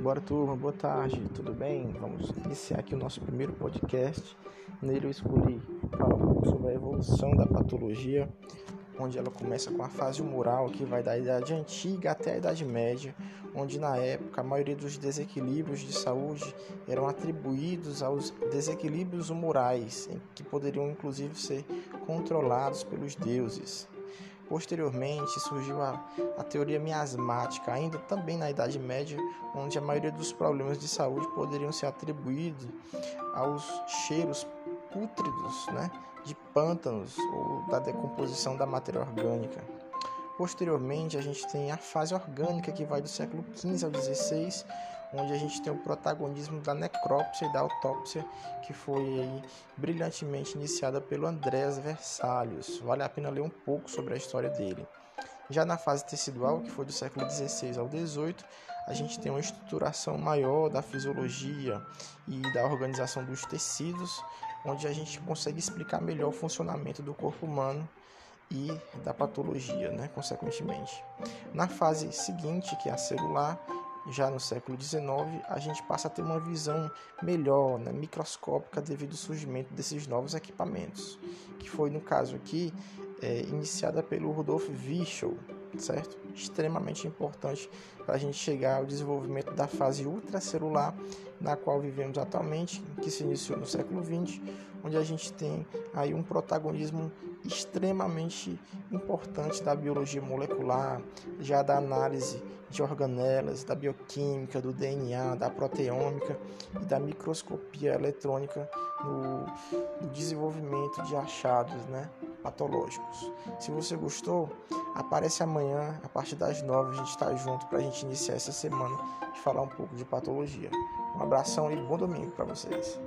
Bora turma, boa tarde, tudo bem? Vamos iniciar aqui o nosso primeiro podcast. Nele eu escolhi falar um pouco sobre a evolução da patologia, onde ela começa com a fase humoral, que vai da idade antiga até a idade média, onde na época a maioria dos desequilíbrios de saúde eram atribuídos aos desequilíbrios humorais, que poderiam inclusive ser controlados pelos deuses. Posteriormente surgiu a, a, teoria miasmática, ainda também na Idade Média, onde a maioria dos problemas de saúde poderiam ser atribuídos aos cheiros pútridos né, de pântanos ou da decomposição da matéria orgânica. Posteriormente, a gente tem a fase orgânica, que vai do século XV ao XVI, onde a gente tem o protagonismo da necrópsia e da autópsia, que foi aí brilhantemente iniciada pelo Andrés Versalhos. Vale a pena ler um pouco sobre a história dele. Já na fase tecidual, que foi do século XVI ao XVIII, a gente tem uma estruturação maior da fisiologia e da organização dos tecidos, onde a gente consegue explicar melhor o funcionamento do corpo humano e da patologia, né, consequentemente. Na fase seguinte, que é a celular, já no século XIX, a gente passa a ter uma visão melhor, né, microscópica, devido ao surgimento desses novos equipamentos, que foi, no caso aqui, é, iniciada pelo Rudolf Virchow, certo? Extremamente importante para a gente chegar ao desenvolvimento da fase ultracelular, na qual vivemos atualmente, que se iniciou no século XX, onde a gente tem aí um protagonismo extremamente importante da biologia molecular, já da análise de organelas, da bioquímica, do DNA, da proteômica e da microscopia eletrônica no, no desenvolvimento de achados né, patológicos. Se você gostou, aparece amanhã, a partir das nove, a gente está junto para a gente iniciar essa semana e falar um pouco de patologia. Um abração e bom domingo para vocês.